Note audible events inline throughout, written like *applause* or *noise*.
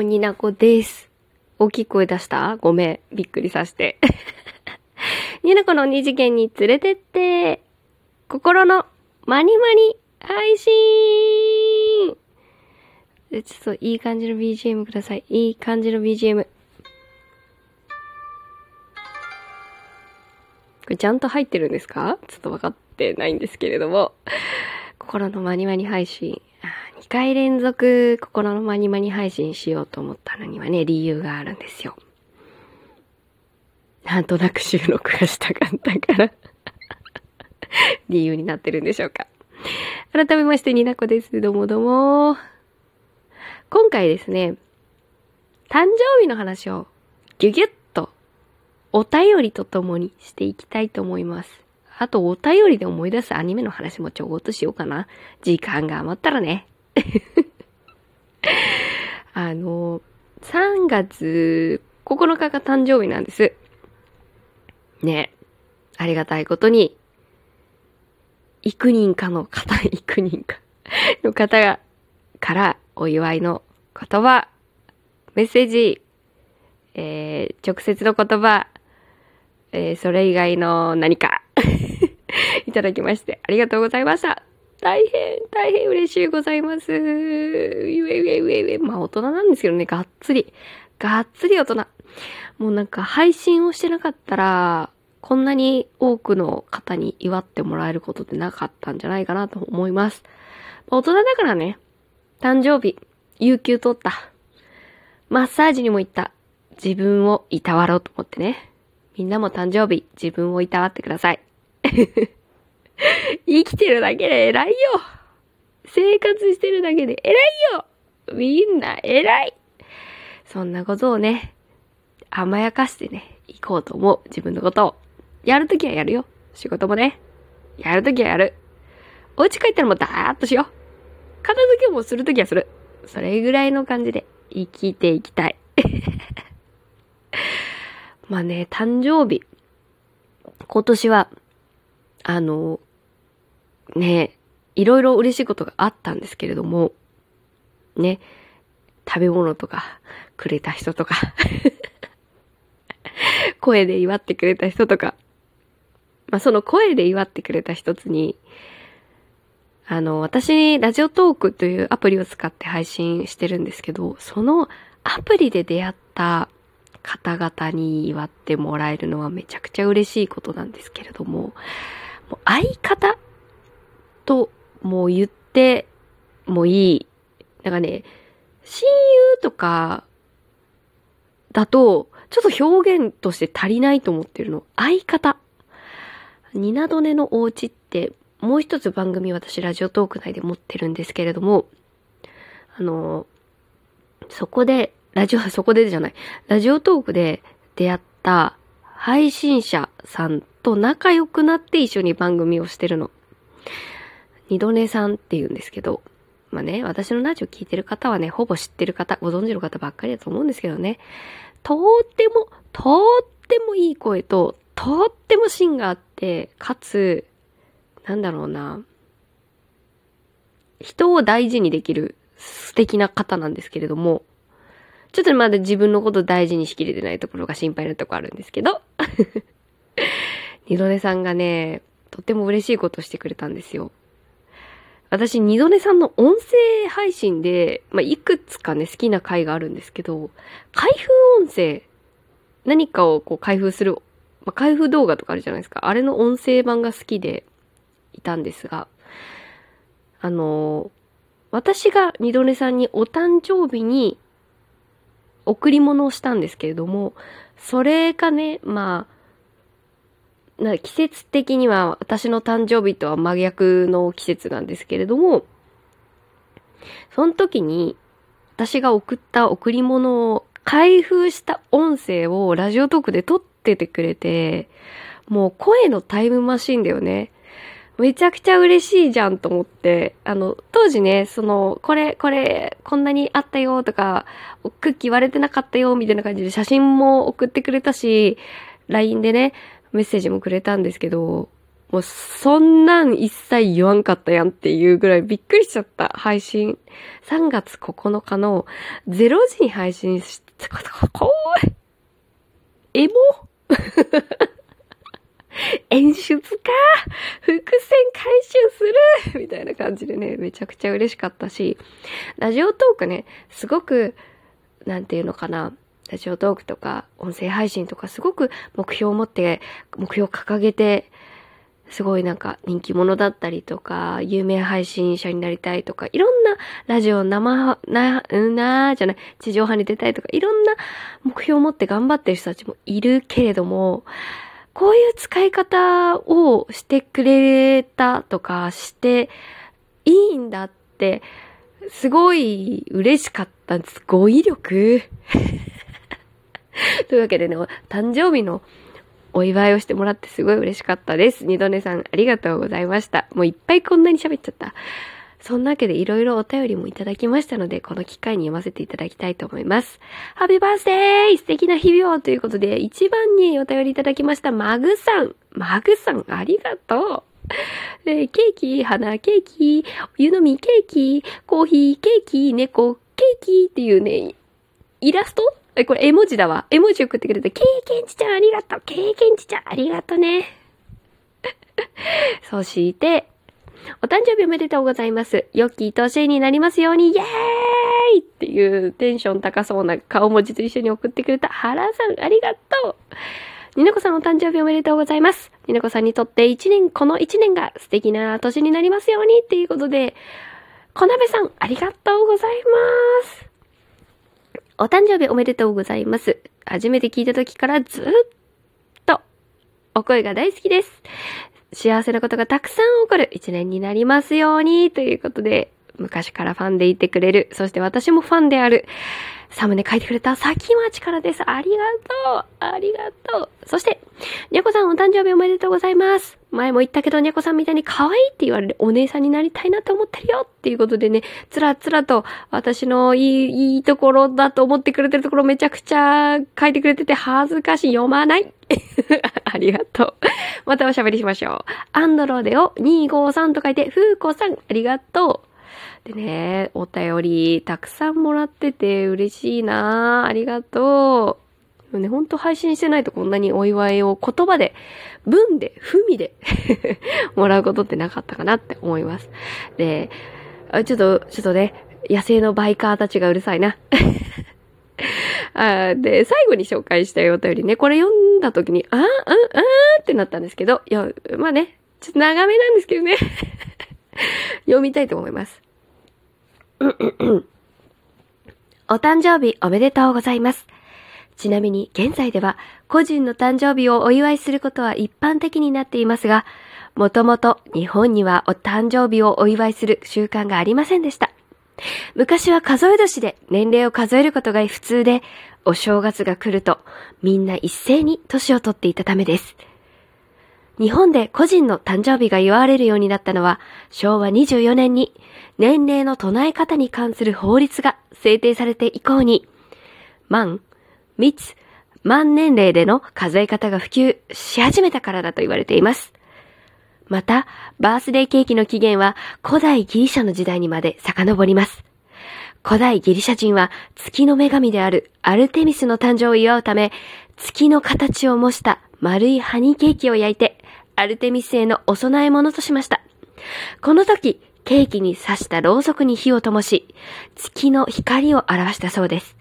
も、になこです。大きい声出した？ごめん。びっくりさして。になこの二次元に連れてって、心のマニマニ配信ちょっといい感じの BGM ください。いい感じの BGM。これちゃんと入ってるんですか？ちょっと分かってないんですけれども。心のマニマニ配信。2回連続心のマニマニ配信しようと思ったのにはね、理由があるんですよ。なんとなく収録がしたかったから理由になってるんでしょうか。改めまして、になこです。どうもどうも。今回ですね、誕生日の話をギュギュッとお便りとともにしていきたいと思います。あと、お便りで思い出すアニメの話もちょこっとしようかな。時間が余ったらね。*laughs* あの、3月9日が誕生日なんです。ね。ありがたいことに、幾人かの方、幾人か *laughs* の方が、からお祝いの言葉、メッセージ、えー、直接の言葉、えー、それ以外の何か *laughs* いただきまして、ありがとうございました。大変、大変嬉しいございます。うえうえうえうえ。まあ大人なんですけどね、がっつり。がっつり大人。もうなんか配信をしてなかったら、こんなに多くの方に祝ってもらえることってなかったんじゃないかなと思います。大人だからね、誕生日、有給取った。マッサージにも行った。自分をいたわろうと思ってね。みんなも誕生日、自分をいたわってください。*laughs* 生きてるだけで偉いよ生活してるだけで偉いよみんな偉いそんなことをね、甘やかしてね、行こうと思う。自分のことを。やるときはやるよ。仕事もね。やるときはやる。お家帰ったらもうダーッとしよう。片付けもするときはする。それぐらいの感じで生きていきたい。*laughs* まあね、誕生日。今年は、あの、ね、いろいろ嬉しいことがあったんですけれども、ね、食べ物とかくれた人とか *laughs* 声で祝ってくれた人とか、まあ、その声で祝ってくれた一つに、あの、私、ラジオトークというアプリを使って配信してるんですけど、そのアプリで出会った方々に祝ってもらえるのはめちゃくちゃ嬉しいことなんですけれども、もう相方ともう言ってもいい。なんかね、親友とかだと、ちょっと表現として足りないと思ってるの。相方。ニナドネのお家って、もう一つ番組私ラジオトーク内で持ってるんですけれども、あの、そこで、ラジオ、*laughs* そこでじゃない、ラジオトークで出会った配信者さんと仲良くなって一緒に番組をしてるの。二度寝さんって言うんですけど、まあね、私のラジオ聞いてる方はね、ほぼ知ってる方、ご存知の方ばっかりだと思うんですけどね、とっても、とってもいい声と、とっても芯があって、かつ、なんだろうな、人を大事にできる素敵な方なんですけれども、ちょっとまだ自分のこと大事にしきれてないところが心配なとこあるんですけど、*laughs* 二度寝さんがね、とっても嬉しいことしてくれたんですよ。私、二度寝さんの音声配信で、まあ、いくつかね、好きな回があるんですけど、開封音声、何かをこう開封するまあ、開封動画とかあるじゃないですか。あれの音声版が好きでいたんですが、あの私が二度寝さんにお誕生日に贈り物をしたんですけれども、それがね、まあ、な季節的には私の誕生日とは真逆の季節なんですけれども、その時に私が送った贈り物を開封した音声をラジオトークで撮っててくれて、もう声のタイムマシンだよね。めちゃくちゃ嬉しいじゃんと思って、あの、当時ね、その、これ、これ、こんなにあったよとか、クッキー割れてなかったよみたいな感じで写真も送ってくれたし、LINE でね、メッセージもくれたんですけど、もうそんなん一切言わんかったやんっていうぐらいびっくりしちゃった配信。3月9日の0時に配信して、こう、エモ演出か伏線回収するみたいな感じでね、めちゃくちゃ嬉しかったし、ラジオトークね、すごく、なんていうのかな、ラジオトークとか音声配信とかすごく目標を持って、目標を掲げて、すごいなんか人気者だったりとか、有名配信者になりたいとか、いろんなラジオ生、な、うな、じゃない、地上波に出たいとか、いろんな目標を持って頑張ってる人たちもいるけれども、こういう使い方をしてくれたとかしていいんだって、すごい嬉しかったんです。語彙力 *laughs* というわけでね、誕生日のお祝いをしてもらってすごい嬉しかったです。二度寝さんありがとうございました。もういっぱいこんなに喋っちゃった。そんなわけでいろいろお便りもいただきましたので、この機会に読ませていただきたいと思います。ハッピーバースデー素敵な日々をということで、一番にお便りいただきましたマグさん。マグさん、ありがとう。えケーキ、花ケーキ、湯飲みケーキ、コーヒーケーキ、猫ケーキっていうね、イラストえ、これ絵文字だわ。絵文字送ってくれて、経験値ちゃんありがとう。経験値ちゃんありがとうね。*laughs* そして、お誕生日おめでとうございます。良き年になりますように、イェーイっていうテンション高そうな顔文字と一緒に送ってくれた原さん、ありがとう。になこさんお誕生日おめでとうございます。になこさんにとって一年、この一年が素敵な年になりますようにっていうことで、小鍋さん、ありがとうございます。お誕生日おめでとうございます。初めて聞いた時からずっとお声が大好きです。幸せなことがたくさん起こる一年になりますようにということで、昔からファンでいてくれる、そして私もファンである、サムネ書いてくれた先町からです。ありがとうありがとうそして、にゃこさんお誕生日おめでとうございます。前も言ったけど、にゃこさんみたいに可愛いって言われるお姉さんになりたいなって思ってるよっていうことでね、つらつらと私のいい、いいところだと思ってくれてるところめちゃくちゃ書いてくれてて恥ずかしい。読まない *laughs* ありがとう。またおしゃべりしましょう。アンドローデオ253と書いて、ふうこさん、ありがとう。でね、お便りたくさんもらってて嬉しいなありがとう。ね、ほんと配信してないとこんなにお祝いを言葉で、文で、文で *laughs* もらうことってなかったかなって思います。で、ちょっと、ちょっとね、野生のバイカーたちがうるさいな。*laughs* あで、最後に紹介したいお便りね、これ読んだ時に、あー、あー、あーってなったんですけど、いや、まあね、ちょっと長めなんですけどね。*laughs* 読みたいと思います。お誕生日おめでとうございます。ちなみに現在では個人の誕生日をお祝いすることは一般的になっていますが、もともと日本にはお誕生日をお祝いする習慣がありませんでした。昔は数え年で年齢を数えることが普通で、お正月が来るとみんな一斉に年を取っていたためです。日本で個人の誕生日が祝われるようになったのは昭和24年に年齢の唱え方に関する法律が制定されて以降に、万、密、万年齢での数え方が普及し始めたからだと言われています。また、バースデーケーキの起源は古代ギリシャの時代にまで遡ります。古代ギリシャ人は月の女神であるアルテミスの誕生を祝うため、月の形を模した丸いハニーケーキを焼いて、アルテミスへのお供え物としました。この時、ケーキに刺したろうそくに火を灯し、月の光を表したそうです。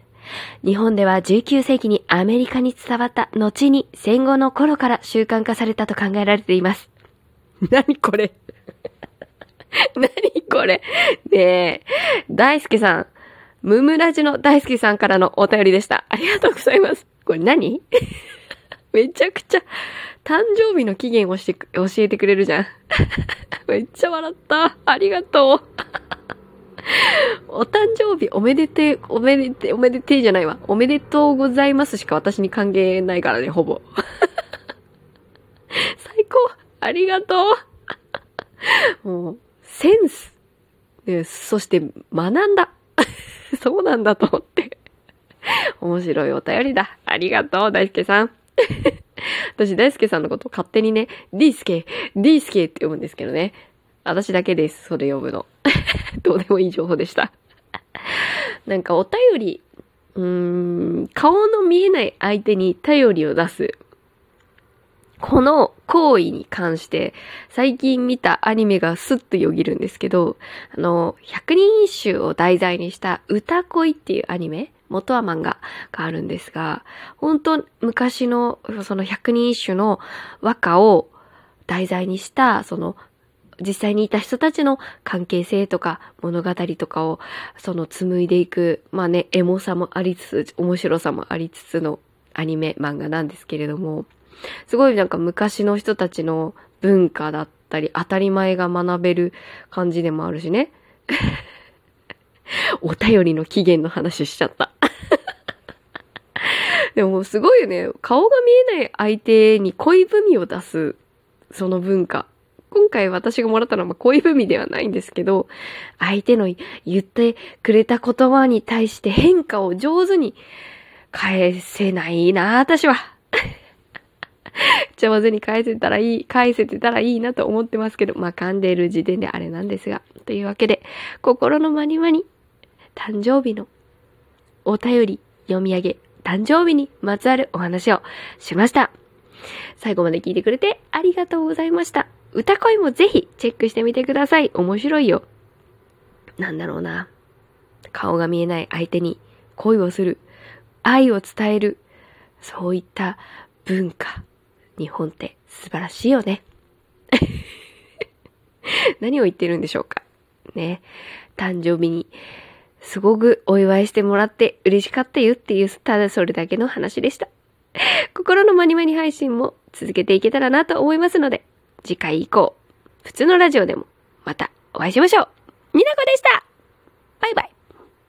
日本では19世紀にアメリカに伝わった後に戦後の頃から習慣化されたと考えられています。*laughs* 何これ？*laughs* 何これ？ねえ、大輔さん、ムムラジの大輔さんからのお便りでした。ありがとうございます。これ何？めちゃくちゃ、誕生日の期限をして、教えてくれるじゃん。*laughs* めっちゃ笑った。ありがとう。*laughs* お誕生日おめでて、おめでて、おめでてじゃないわ。おめでとうございますしか私に関係ないからね、ほぼ。*laughs* 最高ありがとうもう、センス。ね、そして学んだ。そうなんだと思って。面白いお便りだ。ありがとう、大輔さん。*laughs* 私大輔さんのこと勝手にね、ディースケ、ディースケって呼ぶんですけどね。私だけです、それ呼ぶの。*laughs* どうでもいい情報でした。なんかお便り、うーん、顔の見えない相手に頼りを出す。この行為に関して、最近見たアニメがスッとよぎるんですけど、あの、百人一首を題材にした歌恋っていうアニメ元は漫画があるんですが、本当昔のその百人一首の和歌を題材にした、その実際にいた人たちの関係性とか物語とかをその紡いでいく、まあね、エモさもありつつ、面白さもありつつのアニメ漫画なんですけれども、すごいなんか昔の人たちの文化だったり、当たり前が学べる感じでもあるしね。*laughs* お便りの起源の話しちゃった。*laughs* でもすごいよね。顔が見えない相手に恋文を出す、その文化。今回私がもらったのは恋文ではないんですけど、相手の言ってくれた言葉に対して変化を上手に返せないな、私は。*laughs* 上手に返せたらいい、返せてたらいいなと思ってますけど、まあ噛んでいる時点であれなんですが。というわけで、心のまにまに、誕生日のお便り読み上げ、誕生日にまつわるお話をしました。最後まで聞いてくれてありがとうございました。歌声もぜひチェックしてみてください。面白いよ。なんだろうな。顔が見えない相手に恋をする。愛を伝える。そういった文化。日本って素晴らしいよね。*laughs* 何を言ってるんでしょうか。ね。誕生日にすごくお祝いしてもらって嬉しかったよっていう、ただそれだけの話でした。*laughs* 心のまにまに配信も続けていけたらなと思いますので、次回以降、普通のラジオでもまたお会いしましょう。みなこでしたバイバイ